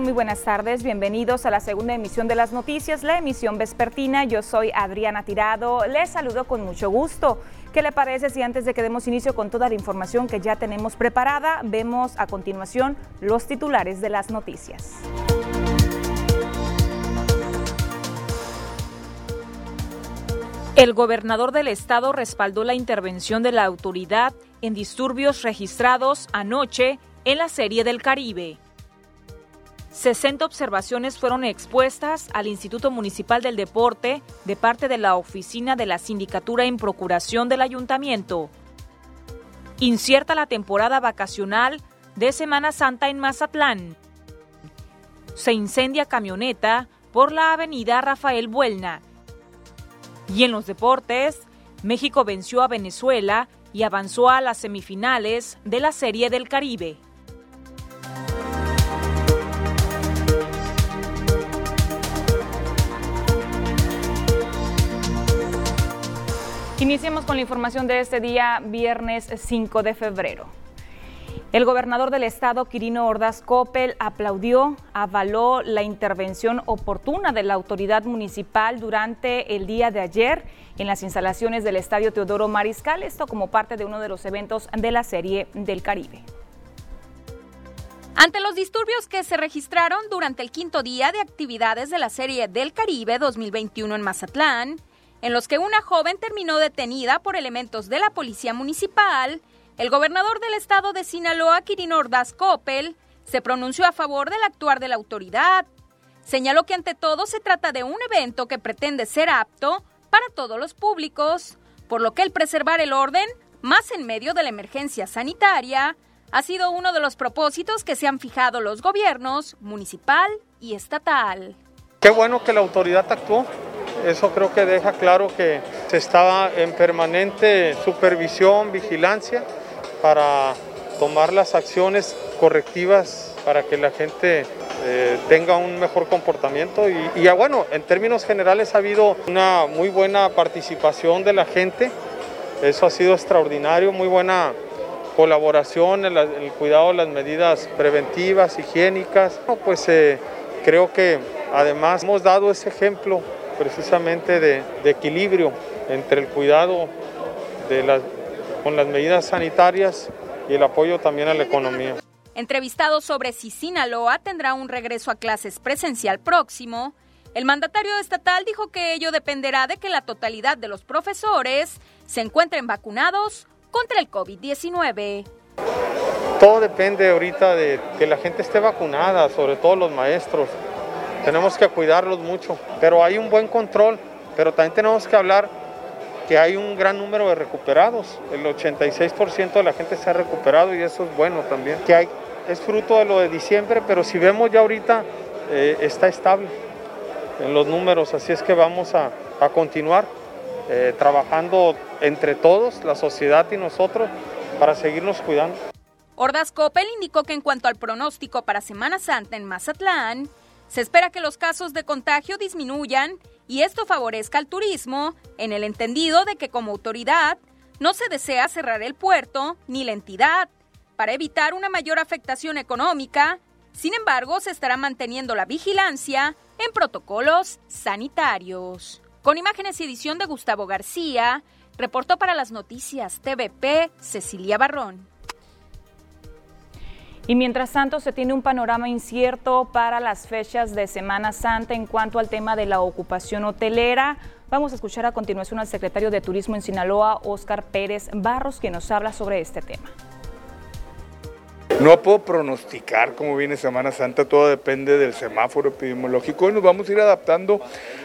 Muy buenas tardes. Bienvenidos a la segunda emisión de las noticias, la emisión vespertina. Yo soy Adriana Tirado. Les saludo con mucho gusto. ¿Qué le parece si antes de que demos inicio con toda la información que ya tenemos preparada, vemos a continuación los titulares de las noticias? El gobernador del estado respaldó la intervención de la autoridad en disturbios registrados anoche en la Serie del Caribe. 60 observaciones fueron expuestas al Instituto Municipal del Deporte de parte de la Oficina de la Sindicatura en Procuración del Ayuntamiento. Incierta la temporada vacacional de Semana Santa en Mazatlán. Se incendia camioneta por la avenida Rafael Buelna. Y en los deportes, México venció a Venezuela y avanzó a las semifinales de la Serie del Caribe. Iniciemos con la información de este día, viernes 5 de febrero. El gobernador del estado, Quirino Ordaz Coppel, aplaudió, avaló la intervención oportuna de la autoridad municipal durante el día de ayer en las instalaciones del estadio Teodoro Mariscal, esto como parte de uno de los eventos de la Serie del Caribe. Ante los disturbios que se registraron durante el quinto día de actividades de la Serie del Caribe 2021 en Mazatlán, en los que una joven terminó detenida por elementos de la policía municipal, el gobernador del estado de Sinaloa, Quirino Ordaz Coppel, se pronunció a favor del actuar de la autoridad. Señaló que ante todo se trata de un evento que pretende ser apto para todos los públicos, por lo que el preservar el orden, más en medio de la emergencia sanitaria, ha sido uno de los propósitos que se han fijado los gobiernos municipal y estatal. Qué bueno que la autoridad actuó eso creo que deja claro que se estaba en permanente supervisión, vigilancia para tomar las acciones correctivas para que la gente eh, tenga un mejor comportamiento. Y, bueno, en términos generales ha habido una muy buena participación de la gente, eso ha sido extraordinario, muy buena colaboración el cuidado de las medidas preventivas, higiénicas, pues eh, creo que además hemos dado ese ejemplo precisamente de, equilibrio entre el cuidado de con las medidas sanitarias y el apoyo también a la economía. Entrevistado sobre si Sinaloa tendrá un regreso a clases presencial próximo, el mandatario estatal dijo que ello dependerá de que la totalidad de los profesores se encuentren vacunados contra el COVID-19. Todo depende ahorita de que la gente esté vacunada, sobre todo los maestros tenemos que cuidarlos mucho, pero hay un buen control, pero también tenemos que hablar que hay un gran número de recuperados, el 86% de la gente se ha recuperado y eso es bueno también, que hay, es fruto de lo de diciembre, pero si vemos ya ahorita eh, está estable en los números, así es que vamos a, continuar eh, trabajando entre todos, la sociedad y nosotros, para seguirnos cuidando. Ordaz Coppel indicó que en cuanto al pronóstico para Semana Santa en Mazatlán, se espera que los casos de contagio disminuyan y esto favorezca al turismo en el entendido de que como autoridad no se desea cerrar el puerto ni la entidad para evitar una mayor afectación económica. Sin embargo, se estará manteniendo la vigilancia en protocolos sanitarios. Con imágenes y edición de Gustavo García, reportó para las noticias TVP Cecilia Barrón. Y mientras tanto se tiene un panorama incierto para las fechas de Semana Santa en cuanto al tema de la ocupación hotelera. Vamos a escuchar a continuación al secretario de Turismo en Sinaloa, Óscar Pérez Barros, que nos habla sobre este tema. No puedo pronosticar cómo viene Semana Santa, todo depende del semáforo epidemiológico y nos vamos a ir adaptando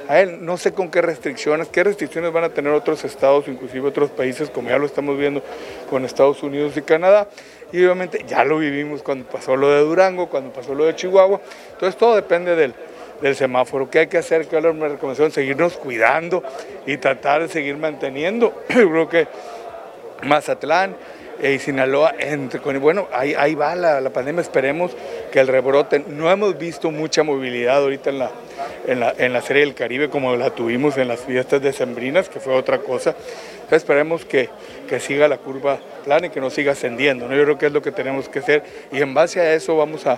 a él. No sé con qué restricciones, qué restricciones van a tener otros estados, inclusive otros países, como ya lo estamos viendo con Estados Unidos y Canadá. Y obviamente ya lo vivimos cuando pasó lo de Durango, cuando pasó lo de Chihuahua. Entonces todo depende del, semáforo. ¿Qué hay que hacer? ¿Qué es la recomendación? Seguirnos cuidando y tratar de seguir manteniendo. Creo que Mazatlán y Sinaloa, entre, bueno, ahí, ahí va la, pandemia, esperemos que el rebrote, no hemos visto mucha movilidad ahorita en la, en la, en la Serie del Caribe como la tuvimos en las fiestas decembrinas, que fue otra cosa, esperemos que, que siga la curva plana y que no siga ascendiendo. ¿no? Yo creo que es lo que tenemos que hacer y en base a eso vamos a,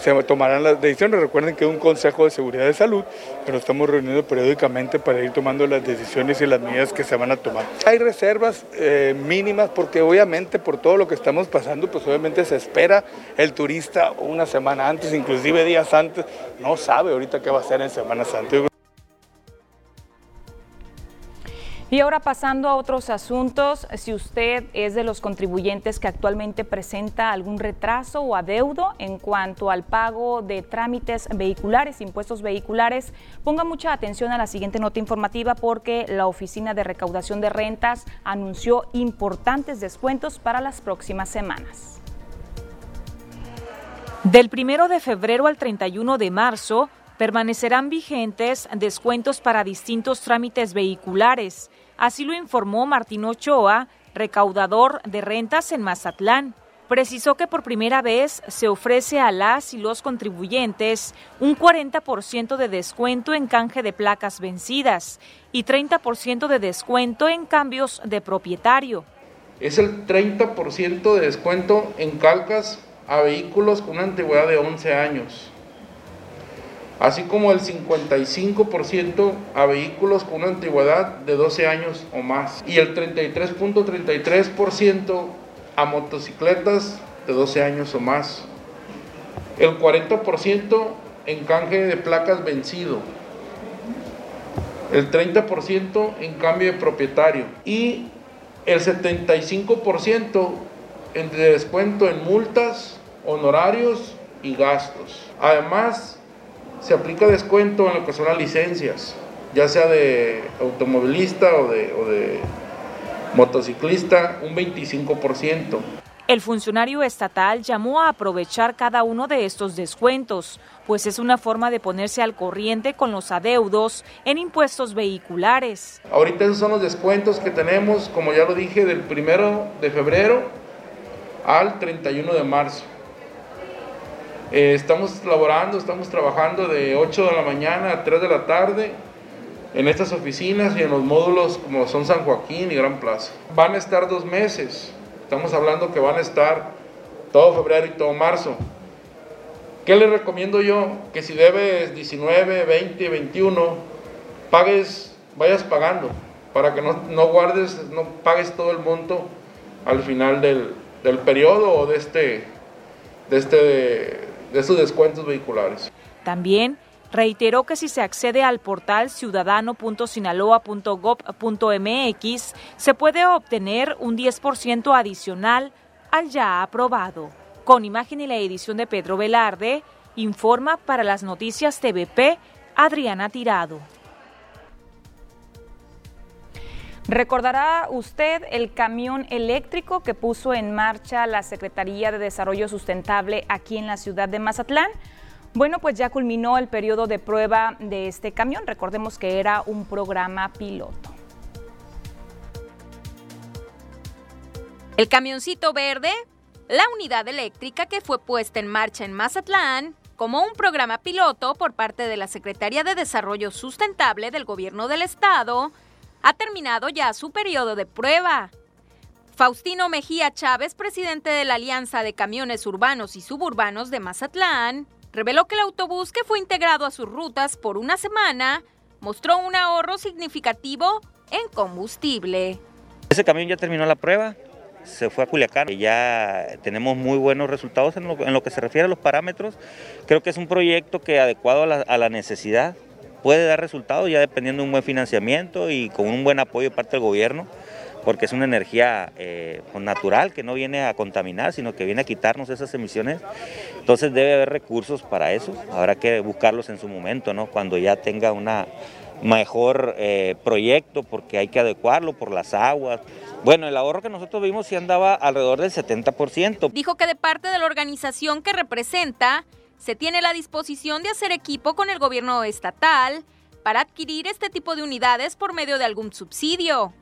se tomarán las decisiones. Recuerden que es un Consejo de Seguridad de Salud, pero estamos reuniendo periódicamente para ir tomando las decisiones y las medidas que se van a tomar. Hay reservas eh, mínimas porque obviamente por todo lo que estamos pasando, pues obviamente se espera el turista una semana antes, inclusive días antes, no sabe ahorita qué va a hacer en Semana Santa. Y ahora pasando a otros asuntos, si usted es de los contribuyentes que actualmente presenta algún retraso o adeudo en cuanto al pago de trámites vehiculares, impuestos vehiculares, ponga mucha atención a la siguiente nota informativa porque la Oficina de Recaudación de Rentas anunció importantes descuentos para las próximas semanas. Del primero de febrero al 31 de marzo, permanecerán vigentes descuentos para distintos trámites vehiculares. Así lo informó Martín Ochoa, recaudador de rentas en Mazatlán. Precisó que por primera vez se ofrece a las y los contribuyentes un 40% de descuento en canje de placas vencidas y 30% de descuento en cambios de propietario. Es el 30% de descuento en calcas a vehículos con una antigüedad de 11 años así como el 55% a vehículos con una antigüedad de 12 años o más y el 33.33% a motocicletas de 12 años o más. El 40% en canje de placas vencido. El 30% en cambio de propietario y el 75% en descuento en multas, honorarios y gastos. Además, se aplica descuento en lo que son las licencias, ya sea de automovilista o de, motociclista, un 25%. El funcionario estatal llamó a aprovechar cada uno de estos descuentos, pues es una forma de ponerse al corriente con los adeudos en impuestos vehiculares. Ahorita esos son los descuentos que tenemos, como ya lo dije, del primero de febrero al 31 de marzo. Eh, estamos laborando, estamos trabajando de 8 de la mañana a 3 de la tarde en estas oficinas y en los módulos como son San Joaquín y Gran Plaza. Van a estar dos meses, estamos hablando que van a estar todo febrero y todo marzo. ¿Qué les recomiendo yo? Que si debes 19, 20, 21, pagues, vayas pagando, para que no, no guardes, no pagues todo el monto al final del, del periodo o de este, de este de esos descuentos vehiculares. También reiteró que si se accede al portal ciudadano.sinaloa.gov.mx se puede obtener un 10% adicional al ya aprobado. Con imagen y la edición de Pedro Velarde, informa para las noticias TVP Adriana Tirado. ¿Recordará usted el camión eléctrico que puso en marcha la Secretaría de Desarrollo Sustentable aquí en la ciudad de Mazatlán? Bueno, pues ya culminó el periodo de prueba de este camión. Recordemos que era un programa piloto. El camioncito verde, la unidad eléctrica que fue puesta en marcha en Mazatlán como un programa piloto por parte de la Secretaría de Desarrollo Sustentable del Gobierno del Estado, ha terminado ya su periodo de prueba. Faustino Mejía Chávez, presidente de la Alianza de Camiones Urbanos y Suburbanos de Mazatlán, reveló que el autobús que fue integrado a sus rutas por una semana mostró un ahorro significativo en combustible. Ese camión ya terminó la prueba, se fue a Culiacán. Ya tenemos muy buenos resultados en lo, que se refiere a los parámetros. Creo que es un proyecto que adecuado a la necesidad puede dar resultados ya dependiendo de un buen financiamiento y con un buen apoyo de parte del gobierno, porque es una energía eh, pues, natural que no viene a contaminar, sino que viene a quitarnos esas emisiones. Entonces debe haber recursos para eso, habrá que buscarlos en su momento, ¿no? cuando ya tenga un mejor eh, proyecto, porque hay que adecuarlo por las aguas. Bueno, el ahorro que nosotros vimos sí andaba alrededor del 70%. Dijo que de parte de la organización que representa, se tiene la disposición de hacer equipo con el gobierno estatal para adquirir este tipo de unidades por medio de algún subsidio.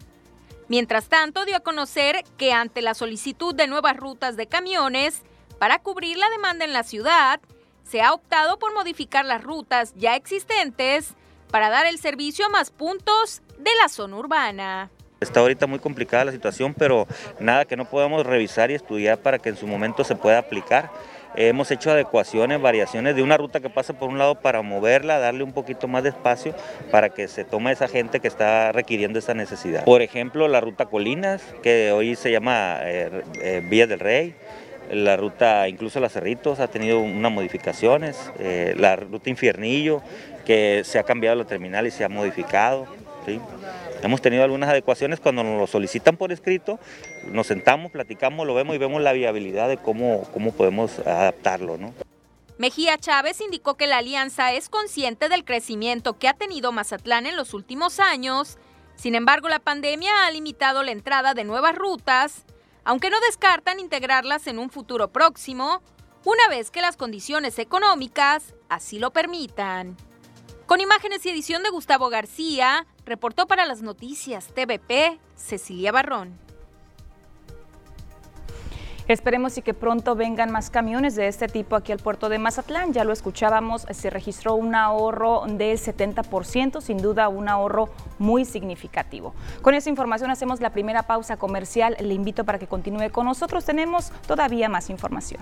Mientras tanto, dio a conocer que ante la solicitud de nuevas rutas de camiones para cubrir la demanda en la ciudad, se ha optado por modificar las rutas ya existentes para dar el servicio a más puntos de la zona urbana. Está ahorita muy complicada la situación, pero nada que no podamos revisar y estudiar para que en su momento se pueda aplicar. Hemos hecho adecuaciones, variaciones de una ruta que pasa por un lado para moverla, darle un poquito más de espacio para que se tome esa gente que está requiriendo esa necesidad. Por ejemplo, la ruta Colinas, que hoy se llama eh, eh, Vía del Rey, la ruta, incluso la Cerritos, ha tenido unas modificaciones, eh, la ruta Infiernillo, que se ha cambiado la terminal y se ha modificado. Hemos tenido algunas adecuaciones cuando nos lo solicitan por escrito, nos sentamos, platicamos, lo vemos y vemos la viabilidad de cómo, cómo podemos adaptarlo. ¿no? Mejía Chávez indicó que la alianza es consciente del crecimiento que ha tenido Mazatlán en los últimos años, sin embargo la pandemia ha limitado la entrada de nuevas rutas aunque no descartan integrarlas en un futuro próximo, una vez que las condiciones económicas así lo permitan. Con imágenes y edición de Gustavo García, reportó para las noticias TVP Cecilia Barrón. Esperemos y que pronto vengan más camiones de este tipo aquí al puerto de Mazatlán. Ya lo escuchábamos, se registró un ahorro del 70%, sin duda un ahorro muy significativo. Con esa información hacemos la primera pausa comercial. Le invito para que continúe con nosotros. Tenemos todavía más información.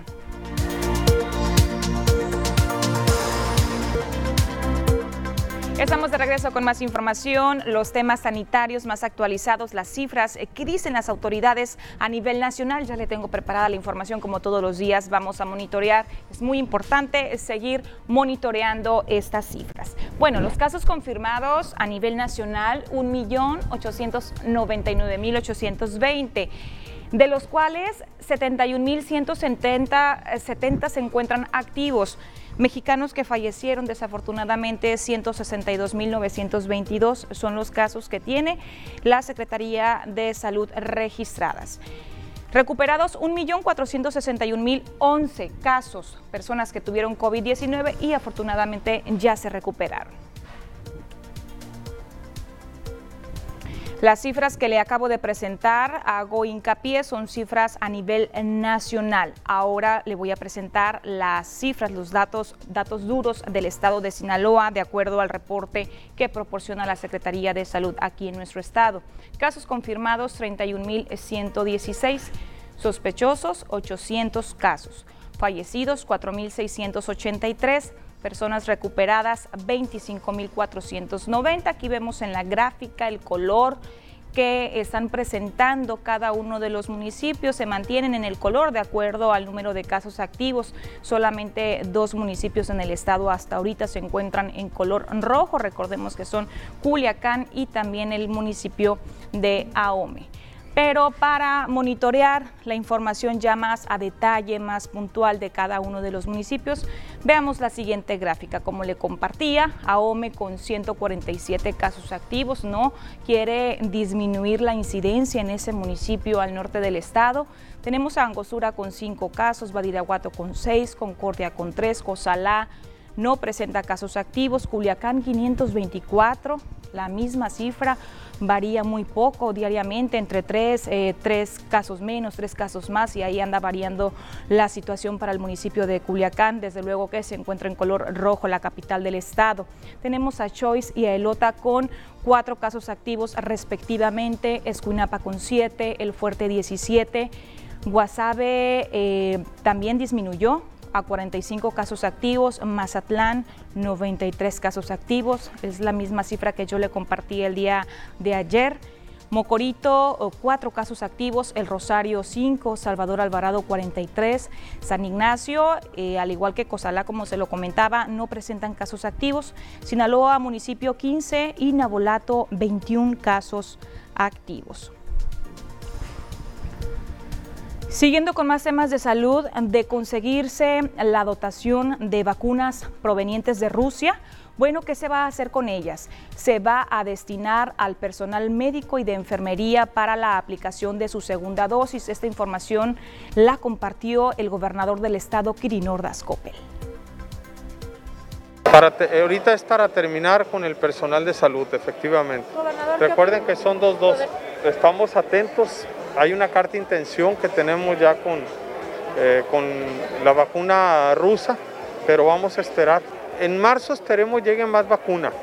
Estamos de regreso con más información, los temas sanitarios más actualizados, las cifras, eh, qué dicen las autoridades a nivel nacional. Ya le tengo preparada la información como todos los días vamos a monitorear. Es muy importante seguir monitoreando estas cifras. Bueno, los casos confirmados a nivel nacional, 1.899.820 de los cuales 71.170 eh, se encuentran activos. Mexicanos que fallecieron, desafortunadamente 162.922 son los casos que tiene la Secretaría de Salud registradas. Recuperados 1.461.011 casos, personas que tuvieron COVID-19 y afortunadamente ya se recuperaron. Las cifras que le acabo de presentar, hago hincapié, son cifras a nivel nacional. Ahora le voy a presentar las cifras, los datos, datos duros del estado de Sinaloa, de acuerdo al reporte que proporciona la Secretaría de Salud aquí en nuestro estado. Casos confirmados 31.116, sospechosos 800 casos, fallecidos 4.683 personas recuperadas 25.490. Aquí vemos en la gráfica el color que están presentando cada uno de los municipios se mantienen en el color de acuerdo al número de casos activos. Solamente dos municipios en el estado hasta ahorita se encuentran en color rojo. Recordemos que son Culiacán y también el municipio de Ahome. Pero para monitorear la información ya más a detalle, más puntual de cada uno de los municipios, veamos la siguiente gráfica. Como le compartía, AOME con 147 casos activos no quiere disminuir la incidencia en ese municipio al norte del estado. Tenemos a Angostura con 5 casos, Badiraguato con 6, Concordia con 3, Cozalá no presenta casos activos, Culiacán 524, la misma cifra, varía muy poco diariamente, entre tres, eh, tres casos menos, tres casos más, y ahí anda variando la situación para el municipio de Culiacán, desde luego que se encuentra en color rojo la capital del estado. Tenemos a Choice y a Elota con cuatro casos activos respectivamente, Escuinapa con siete, El Fuerte 17, Guasave eh, también disminuyó a 45 casos activos, Mazatlán 93 casos activos, es la misma cifra que yo le compartí el día de ayer. Mocorito, 4 casos activos, El Rosario 5, Salvador Alvarado 43, San Ignacio, eh, al igual que Cozalá, como se lo comentaba, no presentan casos activos, Sinaloa, municipio 15 y Nabolato 21 casos activos. Siguiendo con más temas de salud, de conseguirse la dotación de vacunas provenientes de Rusia, bueno, ¿qué se va a hacer con ellas? Se va a destinar al personal médico y de enfermería para la aplicación de su segunda dosis. Esta información la compartió el gobernador del estado, Kirinor Daskopel. ahorita es para terminar con el personal de salud, efectivamente. Recuerden que son dos dosis. Estamos atentos hay una carta de intención que tenemos ya con, eh, con la vacuna rusa, pero vamos a esperar. En marzo esperemos lleguen más vacunas.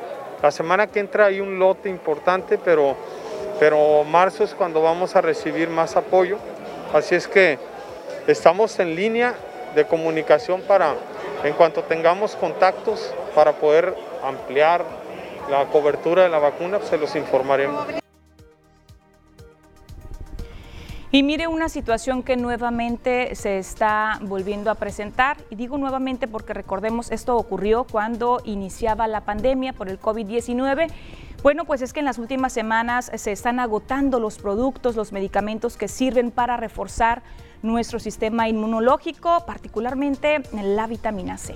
La semana que entra hay un lote importante, pero pero marzo es cuando vamos a recibir más apoyo. Así es que estamos en línea de comunicación para, en cuanto tengamos contactos, para poder ampliar la cobertura de la vacuna, se los informaremos. Y mire una situación que nuevamente se está volviendo a presentar, y digo nuevamente porque recordemos, esto ocurrió cuando iniciaba la pandemia por el COVID-19. Bueno, pues es que en las últimas semanas se están agotando los productos, los medicamentos que sirven para reforzar nuestro sistema inmunológico, particularmente la vitamina C.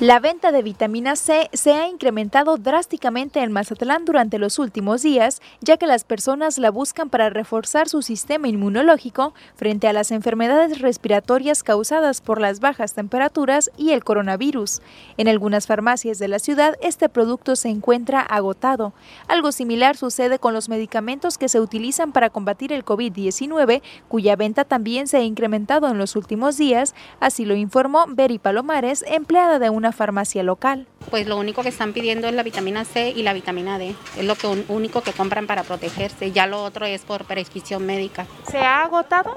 La venta de vitamina C se ha incrementado drásticamente en Mazatlán durante los últimos días, ya que las personas la buscan para reforzar su sistema inmunológico frente a las enfermedades respiratorias causadas por las bajas temperaturas y el coronavirus. En algunas farmacias de la ciudad este producto se encuentra agotado. Algo similar sucede con los medicamentos que se utilizan para combatir el COVID-19, cuya venta también se ha incrementado en los últimos días, así lo informó Beri Palomares, empleada de una una farmacia local. Pues lo único que están pidiendo es la vitamina C y la vitamina D. Es lo que único que compran para protegerse. Ya lo otro es por prescripción médica. ¿Se ha agotado?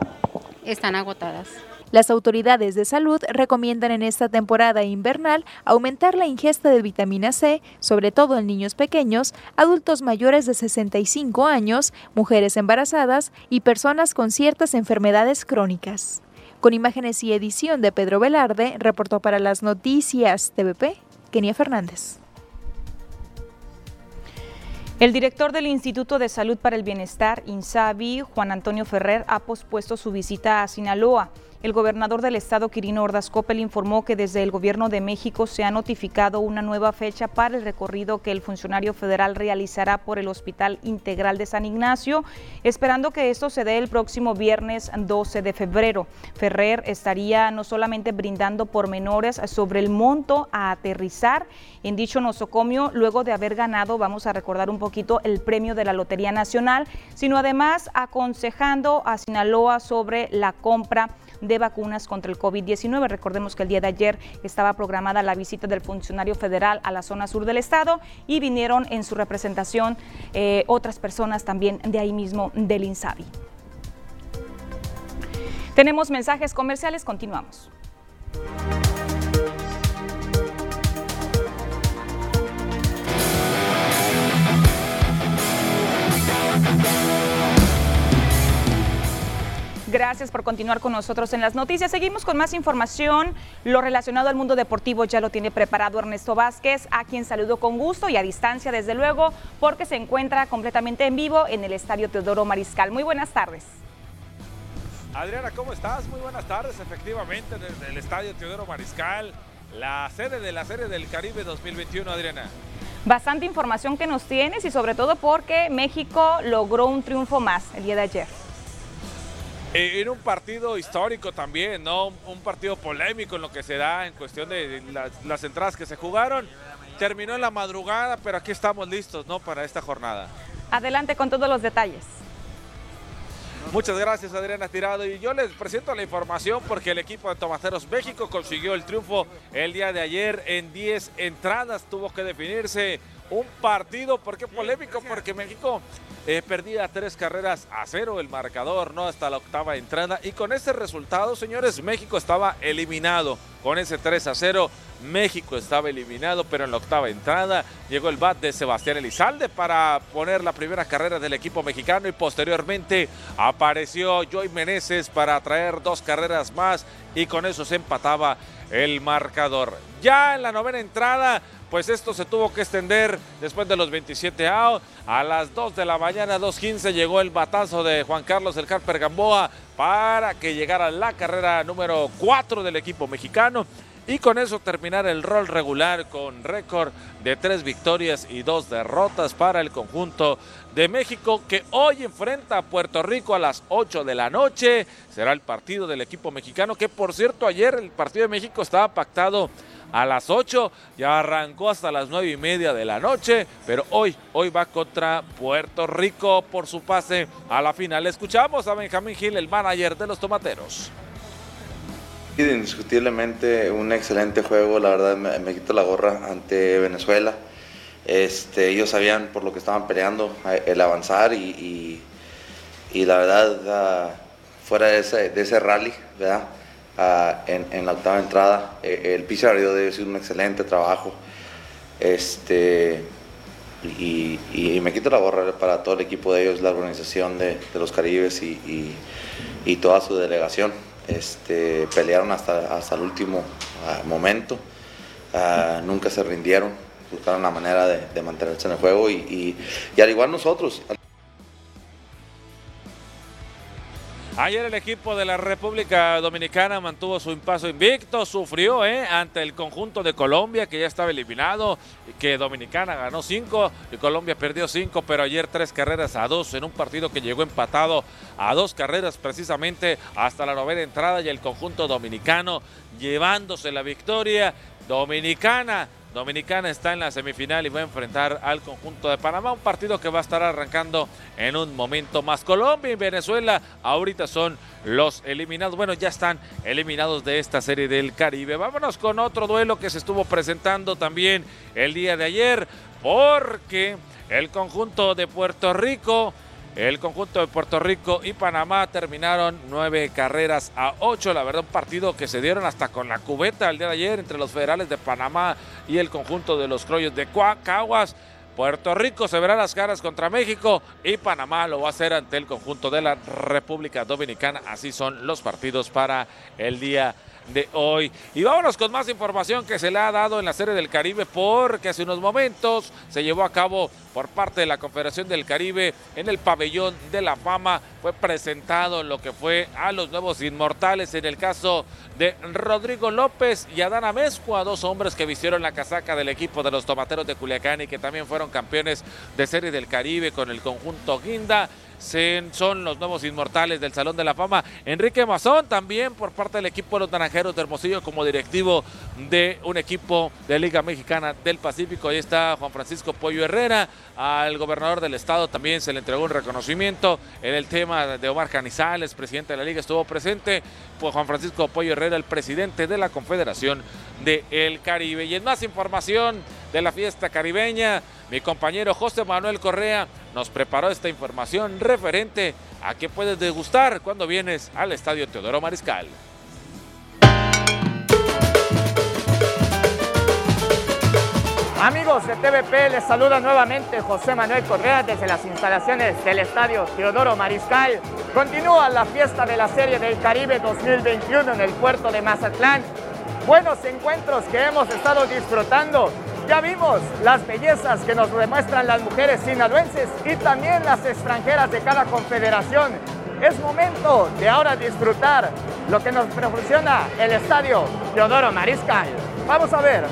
Están agotadas. Las autoridades de salud recomiendan en esta temporada invernal aumentar la ingesta de vitamina C, sobre todo en niños pequeños, adultos mayores de 65 años, mujeres embarazadas y personas con ciertas enfermedades crónicas. Con imágenes y edición de Pedro Velarde, reportó para las noticias TVP, Kenia Fernández. El director del Instituto de Salud para el Bienestar, INSABI, Juan Antonio Ferrer, ha pospuesto su visita a Sinaloa. El gobernador del estado, Quirino Ordaz Coppel, informó que desde el gobierno de México se ha notificado una nueva fecha para el recorrido que el funcionario federal realizará por el Hospital Integral de San Ignacio, esperando que esto se dé el próximo viernes 12 de febrero. Ferrer estaría no solamente brindando pormenores sobre el monto a aterrizar en dicho nosocomio luego de haber ganado, vamos a recordar un poquito, el premio de la Lotería Nacional, sino además aconsejando a Sinaloa sobre la compra de vacunas contra el COVID-19. Recordemos que el día de ayer estaba programada la visita del funcionario federal a la zona sur del estado y vinieron en su representación eh, otras personas también de ahí mismo del INSABI. Tenemos mensajes comerciales, continuamos. Gracias por continuar con nosotros en las noticias. Seguimos con más información. Lo relacionado al mundo deportivo ya lo tiene preparado Ernesto Vázquez, a quien saludo con gusto y a distancia, desde luego, porque se encuentra completamente en vivo en el Estadio Teodoro Mariscal. Muy buenas tardes. Adriana, ¿cómo estás? Muy buenas tardes. Efectivamente, desde el Estadio Teodoro Mariscal, la sede de la Serie del Caribe 2021, Adriana. Bastante información que nos tienes y sobre todo porque México logró un triunfo más el día de ayer. Eh, en un partido histórico también, ¿no? Un partido polémico en lo que se da en cuestión de las, entradas que se jugaron. Terminó en la madrugada, pero aquí estamos listos, ¿no? Para esta jornada. Adelante con todos los detalles. Muchas gracias Adriana Tirado y yo les presento la información porque el equipo de Tomateros México consiguió el triunfo el día de ayer en 10 entradas, tuvo que definirse un partido, ¿por qué polémico? Porque México eh, perdía tres carreras a cero el marcador, ¿no? Hasta la octava entrada. Y con ese resultado, señores, México estaba eliminado. Con ese 3 a 0, México estaba eliminado, pero en la octava entrada llegó el bat de Sebastián Elizalde para poner la primera carrera del equipo mexicano y posteriormente apareció Joy Meneses para traer dos carreras más y con eso se empataba el marcador. Ya en la novena entrada, pues esto se tuvo que extender después de los 27 outs. A las 2 de la mañana, 2.15, llegó el batazo de Juan Carlos El Carper Gamboa para que llegara la carrera número 4 del equipo mexicano y con eso terminar el rol regular con récord de tres victorias y dos derrotas para el conjunto de México que hoy enfrenta a Puerto Rico a las 8 de la noche. Será el partido del equipo mexicano que por cierto ayer el partido de México estaba pactado a las 8, ya arrancó hasta las 9 y media de la noche, pero hoy, hoy va contra Puerto Rico por su pase a la final. Escuchamos a Benjamín Gil, el manager de los Tomateros. Indiscutiblemente un excelente juego, la verdad me, quito la gorra ante Venezuela. Este, ellos sabían por lo que estaban peleando, el avanzar y, y, la verdad, ah, fuera de ese, de ese rally, ¿verdad? Ah, en, la octava entrada, eh, el piso debe decir un excelente trabajo. Este, y, me quito la borra para todo el equipo de ellos, la organización de, los Caribes y, toda su delegación. Este, pelearon hasta, hasta el último ah, momento, nunca se rindieron buscaron la manera de, mantenerse en el juego y, al igual nosotros. Ayer el equipo de la República Dominicana mantuvo su impaso invicto, sufrió ¿eh? ante el conjunto de Colombia que ya estaba eliminado, que Dominicana ganó cinco y Colombia perdió cinco, pero ayer tres carreras a dos en un partido que llegó empatado a dos carreras precisamente hasta la novena entrada y el conjunto dominicano llevándose la victoria dominicana Dominicana está en la semifinal y va a enfrentar al conjunto de Panamá, un partido que va a estar arrancando en un momento más. Colombia y Venezuela ahorita son los eliminados, bueno, ya están eliminados de esta serie del Caribe. Vámonos con otro duelo que se estuvo presentando también el día de ayer, porque el conjunto de Puerto Rico el conjunto de Puerto Rico y Panamá terminaron nueve carreras a ocho. La verdad, un partido que se dieron hasta con la cubeta el día de ayer entre los federales de Panamá y el conjunto de los Croyos de Caguas. Puerto Rico se verá las caras contra México y Panamá lo va a hacer ante el conjunto de la República Dominicana. Así son los partidos para el día de hoy. Y vámonos con más información que se le ha dado en la Serie del Caribe porque hace unos momentos se llevó a cabo por parte de la Confederación del Caribe en el pabellón de la fama. Fue presentado lo que fue a los nuevos inmortales en el caso de Rodrigo López y Adán Amezcua, dos hombres que vistieron la casaca del equipo de los Tomateros de Culiacán y que también fueron campeones de Serie del Caribe con el conjunto Guinda son los nuevos inmortales del Salón de la Fama. Enrique Mazón también por parte del equipo de los Naranjeros de Hermosillo como directivo de un equipo de Liga Mexicana del Pacífico. Ahí está Juan Francisco Pollo Herrera. Al gobernador del estado también se le entregó un reconocimiento. En el tema de Omar Canizales, presidente de la liga, estuvo presente. Pues Juan Francisco Pollo Herrera, el presidente de la Confederación del Caribe. Y en más información de la fiesta caribeña, mi compañero José Manuel Correa nos preparó esta información referente a qué puedes degustar cuando vienes al Estadio Teodoro Mariscal. Amigos de TVP, les saluda nuevamente José Manuel Correa desde las instalaciones del Estadio Teodoro Mariscal. Continúa la fiesta de la Serie del Caribe 2021 en el puerto de Mazatlán. Buenos encuentros que hemos estado disfrutando ya vimos las bellezas que nos demuestran las mujeres sinaloenses y también las extranjeras de cada confederación. Es momento de ahora disfrutar lo que nos proporciona el estadio Teodoro Mariscal. Vamos a ver.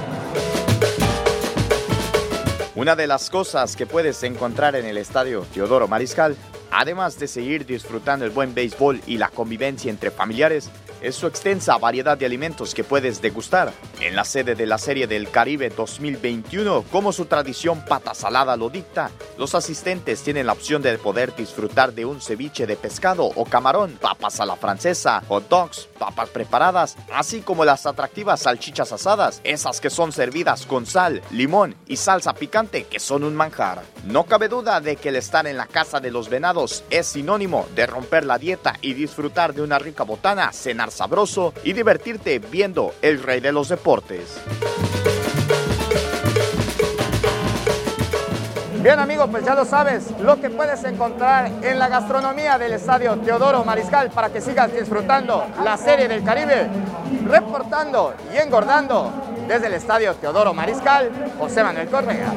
Una de las cosas que puedes encontrar en el estadio Teodoro Mariscal, además de seguir disfrutando el buen béisbol y la convivencia entre familiares, es su extensa variedad de alimentos que puedes degustar. En la sede de la Serie del Caribe 2021, como su tradición pata salada lo dicta, los asistentes tienen la opción de poder disfrutar de un ceviche de pescado o camarón, papas a la francesa, hot dogs, papas preparadas, así como las atractivas salchichas asadas, esas que son servidas con sal, limón y salsa picante que son un manjar. No cabe duda de que el estar en la casa de los venados es sinónimo de romper la dieta y disfrutar de una rica botana, sabroso y divertirte viendo el rey de los deportes. Bien amigos, pues ya lo sabes, lo que puedes encontrar en la gastronomía del Estadio Teodoro Mariscal para que sigas disfrutando la Serie del Caribe, reportando y engordando desde el Estadio Teodoro Mariscal, José Manuel Correa.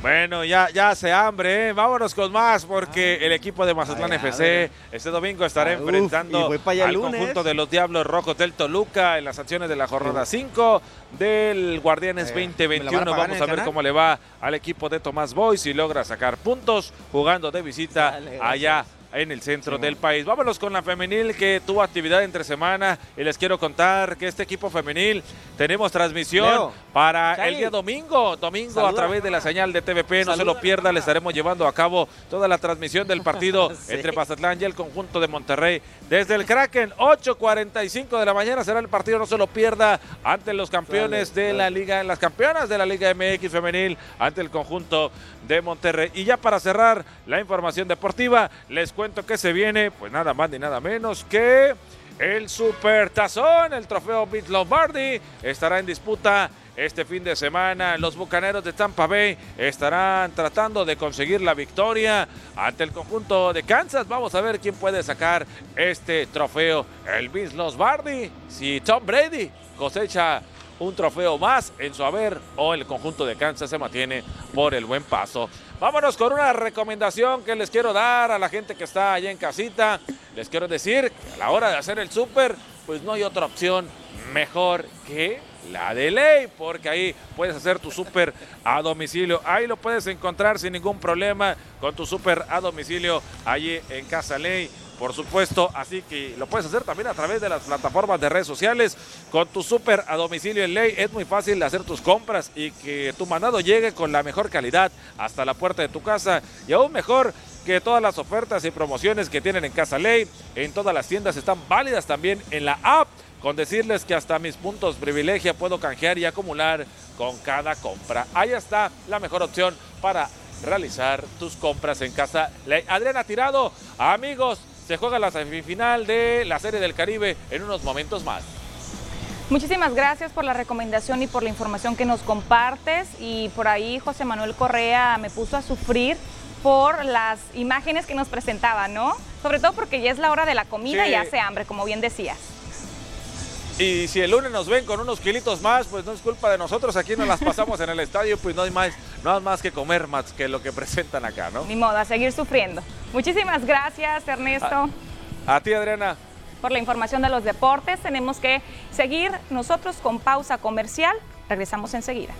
Bueno, ya, ya hace hambre, ¿eh? vámonos con más porque el equipo de Mazatlán FC este domingo estará enfrentando al conjunto de los Diablos Rojos del Toluca en las acciones de la jornada 5 del Guardianes 2021. Eh, Vamos a ver cómo le va al equipo de Tomás Boy si logra sacar puntos jugando de visita allá en el centro del país. Vámonos con la femenil que tuvo actividad entre semana y les quiero contar que este equipo femenil tenemos transmisión para el día domingo, domingo a través de la señal de TVP, no se lo pierda, le estaremos llevando a cabo toda la transmisión del partido entre Mazatlán y el conjunto de Monterrey. Desde el Kraken, 8.45 de la mañana será el partido, no se lo pierda ante los campeones de la Liga, las campeonas de la Liga MX femenil, ante el conjunto de Monterrey. Y ya para cerrar la información deportiva, les cuento que se viene, pues nada más ni nada menos que el Super Tazón, el trofeo Beat Lombardi, estará en disputa este fin de semana. Los Bucaneros de Tampa Bay estarán tratando de conseguir la victoria ante el conjunto de Kansas. Vamos a ver quién puede sacar este trofeo. El Vince Lombardi, si Tom Brady cosecha un trofeo más en su haber o el conjunto de Kansas se mantiene por el buen paso. Vámonos con una recomendación que les quiero dar a la gente que está allá en casita. Les quiero decir que a la hora de hacer el súper, pues no hay otra opción mejor que la de ley, porque ahí puedes hacer tu súper a domicilio. Ahí lo puedes encontrar sin ningún problema con tu súper a domicilio allí en Casa Ley por supuesto. Así que lo puedes hacer también a través de las plataformas de redes sociales. Con tu súper a domicilio en ley es muy fácil hacer tus compras y que tu mandado llegue con la mejor calidad hasta la puerta de tu casa. Y aún mejor que todas las ofertas y promociones que tienen en Casa Ley, en todas las tiendas están válidas también en la app. Con decirles que hasta mis puntos privilegia puedo canjear y acumular con cada compra. Ahí está la mejor opción para realizar tus compras en Casa Ley. Adriana Tirado, amigos, se juega la semifinal de la Serie del Caribe en unos momentos más. Muchísimas gracias por la recomendación y por la información que nos compartes. Y por ahí José Manuel Correa me puso a sufrir por las imágenes que nos presentaba, ¿no? Sobre todo porque ya es la hora de la comida y hace hambre, como bien decías. Y si el lunes nos ven con unos kilitos más, pues no es culpa de nosotros. Aquí nos las pasamos en el estadio, pues no hay más, no hay más que comer más que lo que presentan acá, ¿no? Ni modo, a seguir sufriendo. Muchísimas gracias, Ernesto. A, ti, Adriana. Por la información de los deportes, tenemos que seguir nosotros con pausa comercial. Regresamos enseguida.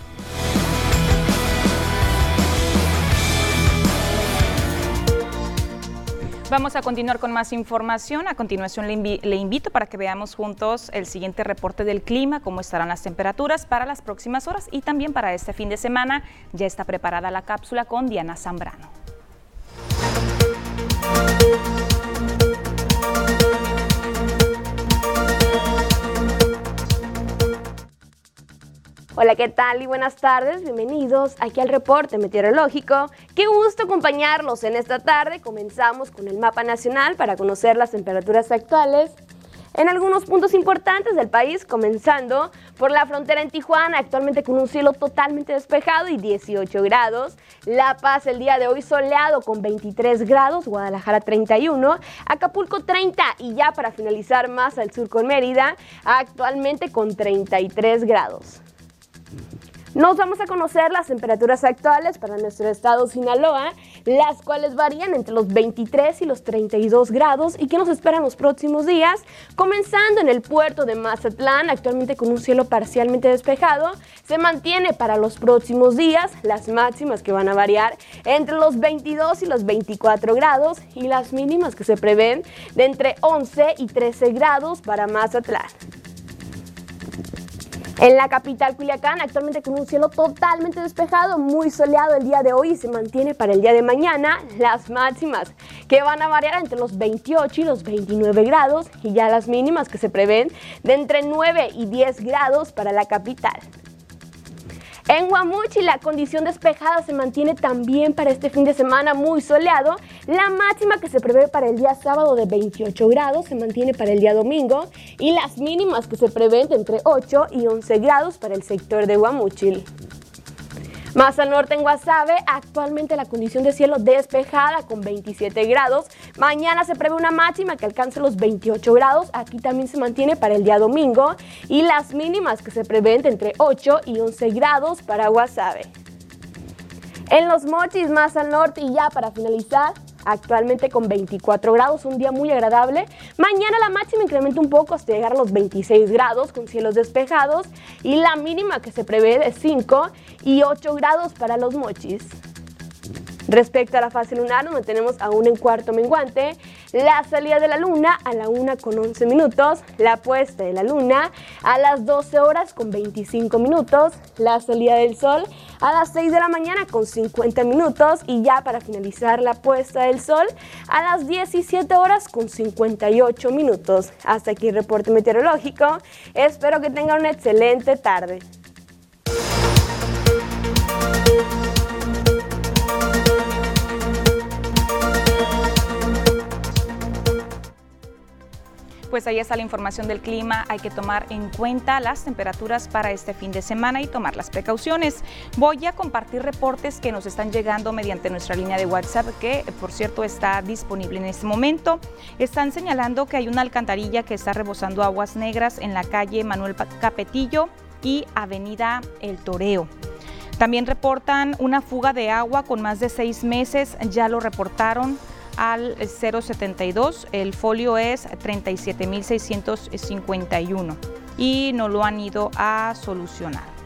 Vamos a continuar con más información. A continuación le, invito para que veamos juntos el siguiente reporte del clima, cómo estarán las temperaturas para las próximas horas y también para este fin de semana. Ya está preparada la cápsula con Diana Zambrano. Hola, ¿qué tal y buenas tardes? Bienvenidos aquí al reporte meteorológico. Qué gusto acompañarlos en esta tarde. Comenzamos con el mapa nacional para conocer las temperaturas actuales en algunos puntos importantes del país, comenzando por la frontera en Tijuana, actualmente con un cielo totalmente despejado y 18 grados. La Paz el día de hoy soleado con 23 grados, Guadalajara 31, Acapulco 30 y ya para finalizar más al sur con Mérida, actualmente con 33 grados. Nos vamos a conocer las temperaturas actuales para nuestro estado Sinaloa, las cuales varían entre los 23 y los 32 grados y que nos esperan los próximos días, comenzando en el puerto de Mazatlán, actualmente con un cielo parcialmente despejado, se mantiene para los próximos días las máximas que van a variar entre los 22 y los 24 grados y las mínimas que se prevén de entre 11 y 13 grados para Mazatlán. En la capital Culiacán, actualmente con un cielo totalmente despejado, muy soleado el día de hoy y se mantiene para el día de mañana las máximas que van a variar entre los 28 y los 29 grados y ya las mínimas que se prevén de entre 9 y 10 grados para la capital. En Guamuchi la condición despejada se mantiene también para este fin de semana muy soleado. La máxima que se prevé para el día sábado de 28 grados se mantiene para el día domingo y las mínimas que se prevén de entre 8 y 11 grados para el sector de Guamuchil. Más al norte en Guasave, actualmente la condición de cielo despejada con 27 grados. Mañana se prevé una máxima que alcance los 28 grados. Aquí también se mantiene para el día domingo. Y las mínimas que se prevén entre 8 y 11 grados para Guasave. En los mochis más al norte y ya para finalizar, actualmente con 24 grados, un día muy agradable. Mañana la máxima incrementa un poco hasta llegar a los 26 grados con cielos despejados y la mínima que se prevé de 5 y 8 grados para los mochis. Respecto a la fase lunar, nos mantenemos aún en cuarto menguante. La salida de la luna a la 1 con 11 minutos. La puesta de la luna a las 12 horas con 25 minutos. La salida del sol a las 6 de la mañana con 50 minutos. Y ya para finalizar la puesta del sol a las 17 horas con 58 minutos. Hasta aquí el reporte meteorológico. Espero que tengan una excelente tarde. Pues ahí está la información del clima. Hay que tomar en cuenta las temperaturas para este fin de semana y tomar las precauciones. Voy a compartir reportes que nos están llegando mediante nuestra línea de WhatsApp, que por cierto está disponible en este momento. Están señalando que hay una alcantarilla que está rebosando aguas negras en la calle Manuel Capetillo y Avenida El Toreo. También reportan una fuga de agua con más de seis meses, ya lo reportaron al 072, el folio es 37.651 y no lo han ido a solucionar.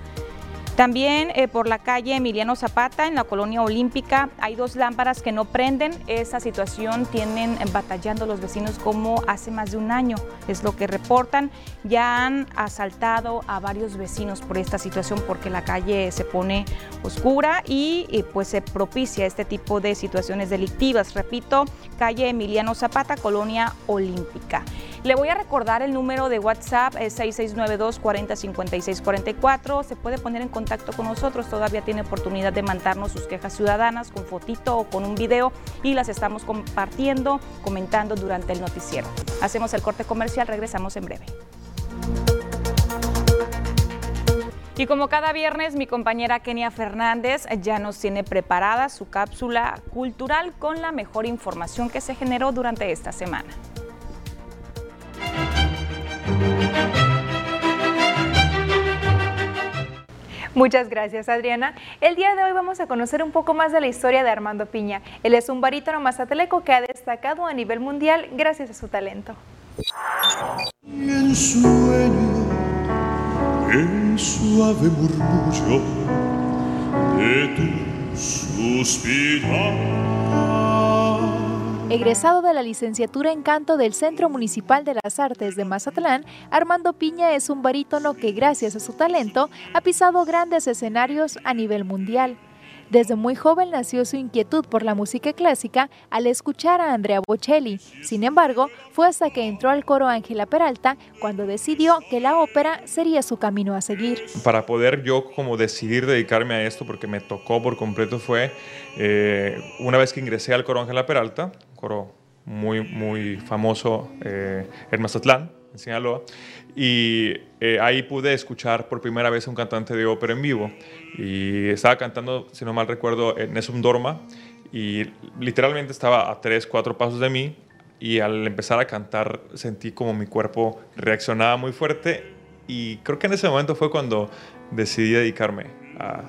También eh, por la calle Emiliano Zapata, en la colonia olímpica, hay dos lámparas que no prenden. Esa situación tienen batallando los vecinos como hace más de un año, es lo que reportan. Ya han asaltado a varios vecinos por esta situación porque la calle se pone oscura y, y pues se propicia este tipo de situaciones delictivas. Repito, calle Emiliano Zapata, colonia olímpica. Le voy a recordar el número de WhatsApp, es 6692 405644. Se puede poner en contacto con nosotros, todavía tiene oportunidad de mandarnos sus quejas ciudadanas con fotito o con un video y las estamos compartiendo, comentando durante el noticiero. Hacemos el corte comercial, regresamos en breve. Y como cada viernes, mi compañera Kenia Fernández ya nos tiene preparada su cápsula cultural con la mejor información que se generó durante esta semana. Muchas gracias, Adriana. El día de hoy vamos a conocer un poco más de la historia de Armando Piña. Él es un barítono mazateleco que ha destacado a nivel mundial gracias a su talento. El suave murmullo de tu. Egresado de la licenciatura en canto del Centro Municipal de las Artes de Mazatlán, Armando Piña es un barítono que gracias a su talento ha pisado grandes escenarios a nivel mundial. Desde muy joven nació su inquietud por la música clásica al escuchar a Andrea Bocelli. Sin embargo, fue hasta que entró al coro Ángela Peralta cuando decidió que la ópera sería su camino a seguir. Para poder yo como decidir dedicarme a esto, porque me tocó por completo, fue eh, una vez que ingresé al coro Ángela Peralta, coro muy, muy famoso eh, en Mazatlán, en Sinaloa, y eh, ahí pude escuchar por primera vez a un cantante de ópera en vivo. Y estaba cantando, si no mal recuerdo, en Nessun Dorma, y literalmente estaba a tres, cuatro pasos de mí, y al empezar a cantar sentí como mi cuerpo reaccionaba muy fuerte, y creo que en ese momento fue cuando decidí dedicarme a,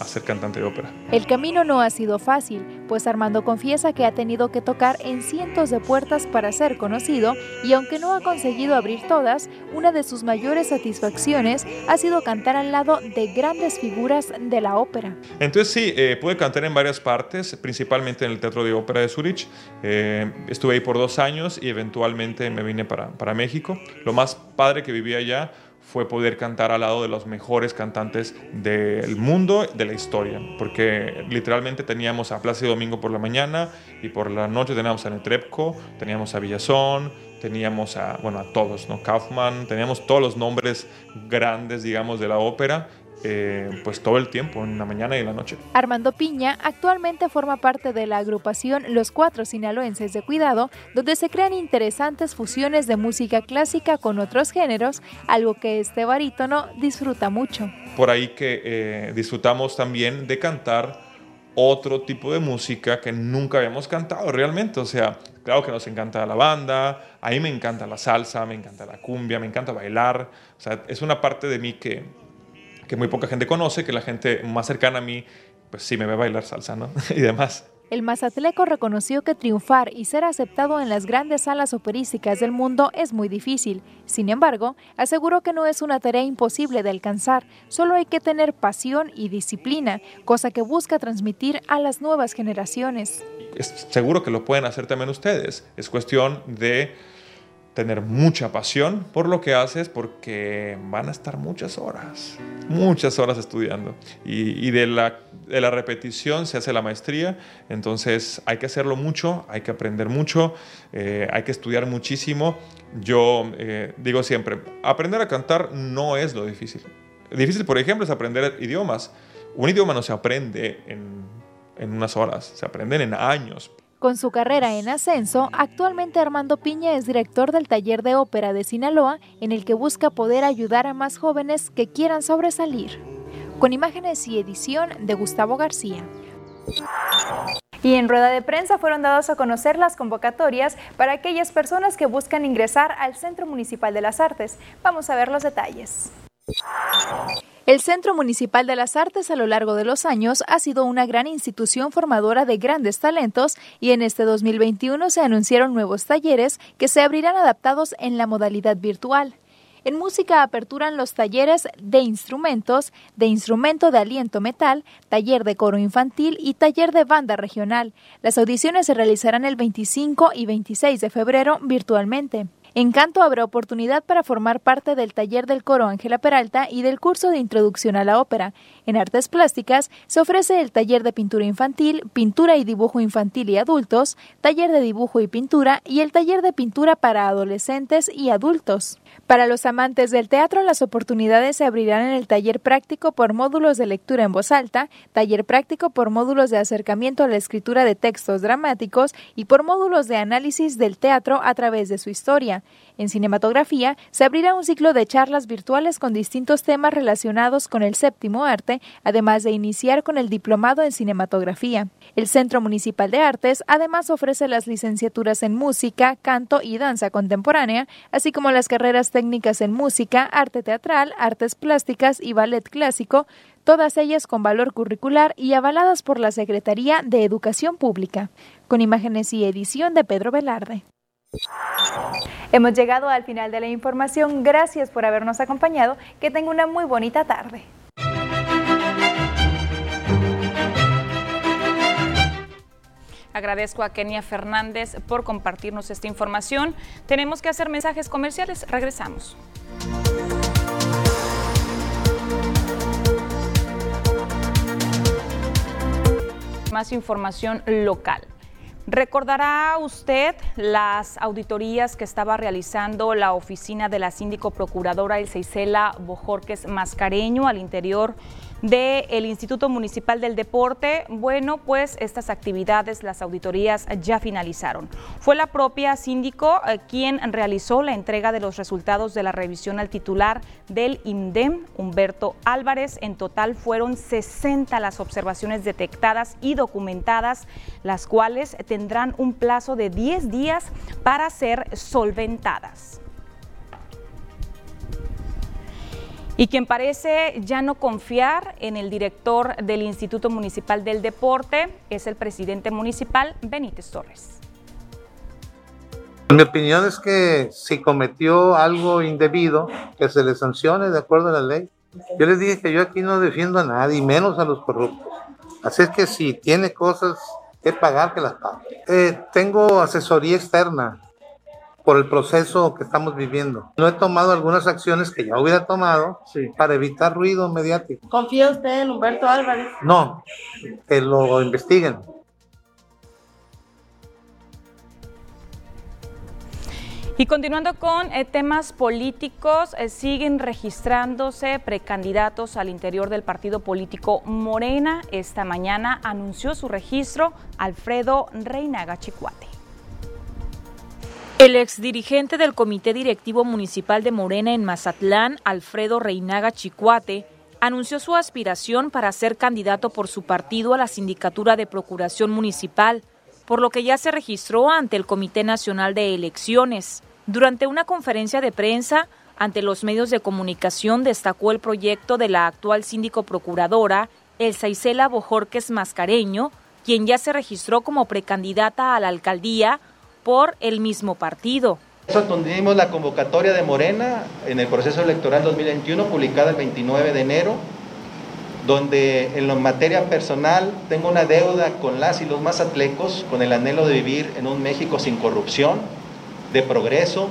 a ser cantante de ópera. El camino no ha sido fácil, pues Armando confiesa que ha tenido que tocar en cientos de puertas para ser conocido y aunque no ha conseguido abrir todas, una de sus mayores satisfacciones ha sido cantar al lado de grandes figuras de la ópera. Entonces sí, eh, pude cantar en varias partes, principalmente en el Teatro de Ópera de Zurich. Eh, estuve ahí por dos años y eventualmente me vine para, para México. Lo más padre que viví allá fue poder cantar al lado de los mejores cantantes del mundo, de la historia, porque literalmente teníamos a Plácido Domingo por la mañana y por la noche teníamos a Netrebko, teníamos a Villazón, teníamos a, bueno, a todos, ¿no? Kaufman, teníamos todos los nombres grandes, digamos, de la ópera eh, pues todo el tiempo, en la mañana y en la noche. Armando Piña actualmente forma parte de la agrupación Los Cuatro Sinaloenses de Cuidado, donde se crean interesantes fusiones de música clásica con otros géneros, algo que este barítono disfruta mucho. Por ahí que eh, disfrutamos también de cantar otro tipo de música que nunca habíamos cantado realmente. O sea, claro que nos encanta la banda, a mí me encanta la salsa, me encanta la cumbia, me encanta bailar. O sea, es una parte de mí que, que muy poca gente conoce, que la gente más cercana a mí, pues sí me ve bailar salsa, ¿no? y demás. el mazatleco reconoció que triunfar y ser aceptado en las grandes salas operísticas del mundo es muy difícil. Sin embargo, aseguró que no es una tarea imposible de alcanzar, solo hay que tener pasión y disciplina, cosa que busca transmitir a las nuevas generaciones. Es seguro que lo pueden hacer también ustedes. Es cuestión de tener mucha pasión por lo que haces porque van a estar muchas horas, muchas horas estudiando. Y, de, la, de, la, repetición se hace la maestría, entonces hay que hacerlo mucho, hay que aprender mucho, eh, hay que estudiar muchísimo. Yo eh, digo siempre, aprender a cantar no es lo difícil. Difícil, por ejemplo, es aprender idiomas. Un idioma no se aprende en, en unas horas, se aprenden en años. Con su carrera en ascenso, actualmente Armando Piña es director del taller de ópera de Sinaloa, en el que busca poder ayudar a más jóvenes que quieran sobresalir. Con imágenes y edición de Gustavo García. Y en rueda de prensa fueron dados a conocer las convocatorias para aquellas personas que buscan ingresar al Centro Municipal de las Artes. Vamos a ver los detalles. El Centro Municipal de las Artes a lo largo de los años ha sido una gran institución formadora de grandes talentos y en este 2021 se anunciaron nuevos talleres que se abrirán adaptados en la modalidad virtual. En música aperturan los talleres de instrumentos, de instrumento de aliento metal, taller de coro infantil y taller de banda regional. Las audiciones se realizarán el 25 y 26 de febrero virtualmente. En canto habrá oportunidad para formar parte del taller del coro Ángela Peralta y del curso de introducción a la ópera. En artes plásticas se ofrece el taller de pintura infantil, pintura y dibujo infantil y adultos, taller de dibujo y pintura y el taller de pintura para adolescentes y adultos. Para los amantes del teatro, las oportunidades se abrirán en el taller práctico por módulos de lectura en voz alta, taller práctico por módulos de acercamiento a la escritura de textos dramáticos y por módulos de análisis del teatro a través de su historia. En cinematografía, se abrirá un ciclo de charlas virtuales con distintos temas relacionados con el séptimo arte, además de iniciar con el diplomado en cinematografía. El Centro Municipal de Artes además ofrece las licenciaturas en música, canto y danza contemporánea, así como las carreras técnicas en música, arte teatral, artes plásticas y ballet clásico, todas ellas con valor curricular y avaladas por la Secretaría de Educación Pública, con imágenes y edición de Pedro Velarde. Hemos llegado al final de la información. Gracias por habernos acompañado. Que tenga una muy bonita tarde. Agradezco a Kenia Fernández por compartirnos esta información. Tenemos que hacer mensajes comerciales. Regresamos. Más información local. Recordará usted las auditorías que estaba realizando la oficina de la síndico procuradora Isela Bojorques Mascareño al interior del Instituto Municipal del Deporte. Bueno, pues estas actividades, las auditorías ya finalizaron. Fue la propia síndico eh, quien realizó la entrega de los resultados de la revisión al titular del INDEM, Humberto Álvarez. En total fueron 60 las observaciones detectadas y documentadas, las cuales tendrán un plazo de 10 días para ser solventadas. Y quien parece ya no confiar en el director del Instituto Municipal del Deporte es el presidente municipal Benítez Torres. Mi opinión es que si cometió algo indebido, que se le sancione de acuerdo a la ley. Yo les dije que yo aquí no defiendo a nadie, menos a los corruptos. Así es que si tiene cosas que pagar, que las pague. Eh, tengo asesoría externa por el proceso que estamos viviendo. No he tomado algunas acciones que ya hubiera tomado para evitar ruido mediático. ¿Confía usted en Humberto Álvarez? No, que lo investiguen. Y continuando con eh, temas políticos, eh, siguen registrándose precandidatos al interior del partido político Morena. Esta mañana anunció su registro Alfredo Reinaga Chicuate. El exdirigente del Comité Directivo Municipal de Morena en Mazatlán, Alfredo Reinaga Chicuate, anunció su aspiración para ser candidato por su partido a la sindicatura de Procuración Municipal, por lo que ya se registró ante el Comité Nacional de Elecciones. Durante una conferencia de prensa ante los medios de comunicación destacó el proyecto de la actual síndico procuradora, el Isela Bojorques Mascareño, quien ya se registró como precandidata a la alcaldía por el mismo partido. Eso tuvimos la convocatoria de Morena en el proceso electoral 2021, publicada el 29 de enero, donde en la materia personal tengo una deuda con las y los mazatlecos, con el anhelo de vivir en un México sin corrupción, de progreso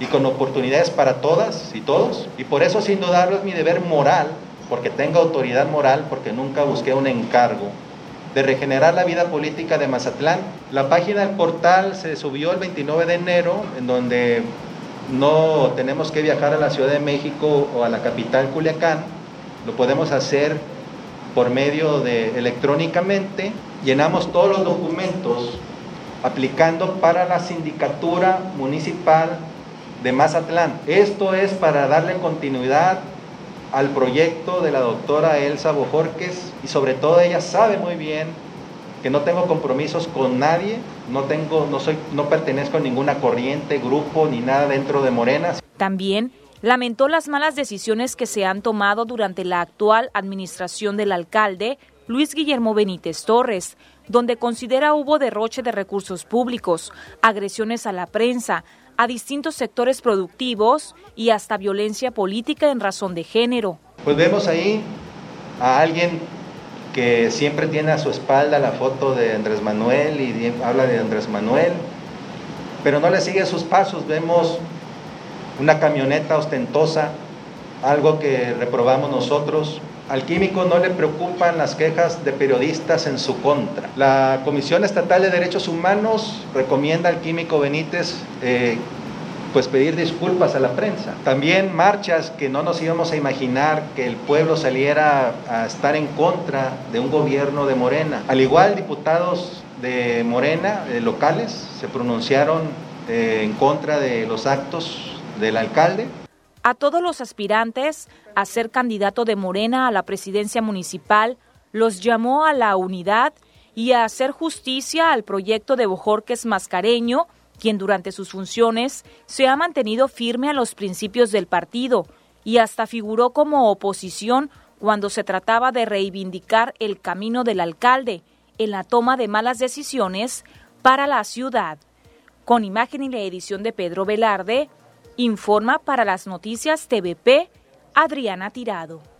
y con oportunidades para todas y todos. Y por eso, sin dudarlo, es mi deber moral, porque tengo autoridad moral, porque nunca busqué un encargo de regenerar la vida política de Mazatlán. La página del portal se subió el 29 de enero, en donde no tenemos que viajar a la Ciudad de México o a la capital Culiacán, lo podemos hacer por medio de electrónicamente, llenamos todos los documentos aplicando para la sindicatura municipal de Mazatlán. Esto es para darle continuidad al proyecto de la doctora Elsa Bojorques y sobre todo ella sabe muy bien que no tengo compromisos con nadie, no tengo, no soy, no pertenezco a ninguna corriente, grupo ni nada dentro de Morena. También lamentó las malas decisiones que se han tomado durante la actual administración del alcalde Luis Guillermo Benítez Torres, donde considera hubo derroche de recursos públicos, agresiones a la prensa, a distintos sectores productivos y hasta violencia política en razón de género. Pues vemos ahí a alguien que siempre tiene a su espalda la foto de Andrés Manuel y habla de Andrés Manuel, pero no le sigue sus pasos. Vemos una camioneta ostentosa, algo que reprobamos nosotros, al químico no le preocupan las quejas de periodistas en su contra. La Comisión Estatal de Derechos Humanos recomienda al químico Benítez eh, pues pedir disculpas a la prensa. También marchas que no nos íbamos a imaginar que el pueblo saliera a estar en contra de un gobierno de Morena. Al igual, diputados de Morena, eh, locales, se pronunciaron eh, en contra de los actos del alcalde a todos los aspirantes a ser candidato de Morena a la presidencia municipal, los llamó a la unidad y a hacer justicia al proyecto de Bojorques Mascareño, quien durante sus funciones se ha mantenido firme a los principios del partido y hasta figuró como oposición cuando se trataba de reivindicar el camino del alcalde en la toma de malas decisiones para la ciudad. Con imagen y la edición de Pedro Velarde, Informa para las noticias TVP Adriana Tirado.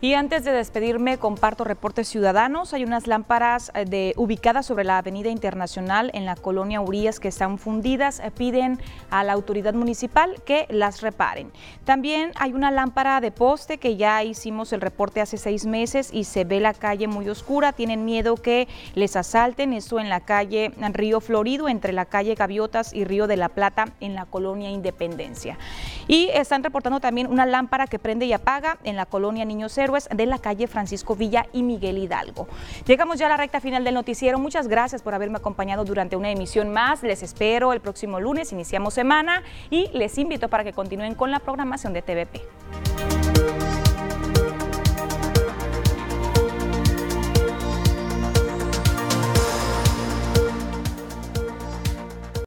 Y antes de despedirme, comparto reportes ciudadanos. Hay unas lámparas eh, ubicadas sobre la Avenida Internacional en la colonia Urias que están fundidas. Eh, piden a la autoridad municipal que las reparen. También hay una lámpara de poste que ya hicimos el reporte hace seis meses y se ve la calle muy oscura. Tienen miedo que les asalten. Esto en la calle Río Florido, entre la calle Gaviotas y Río de la Plata en la colonia Independencia. Y están reportando también una lámpara que prende y apaga en la colonia Niño Cero de la calle Francisco Villa y Miguel Hidalgo. Llegamos ya a la recta final del noticiero. Muchas gracias por haberme acompañado durante una emisión más. Les espero el próximo lunes, iniciamos semana y les invito para que continúen con la programación de TVP.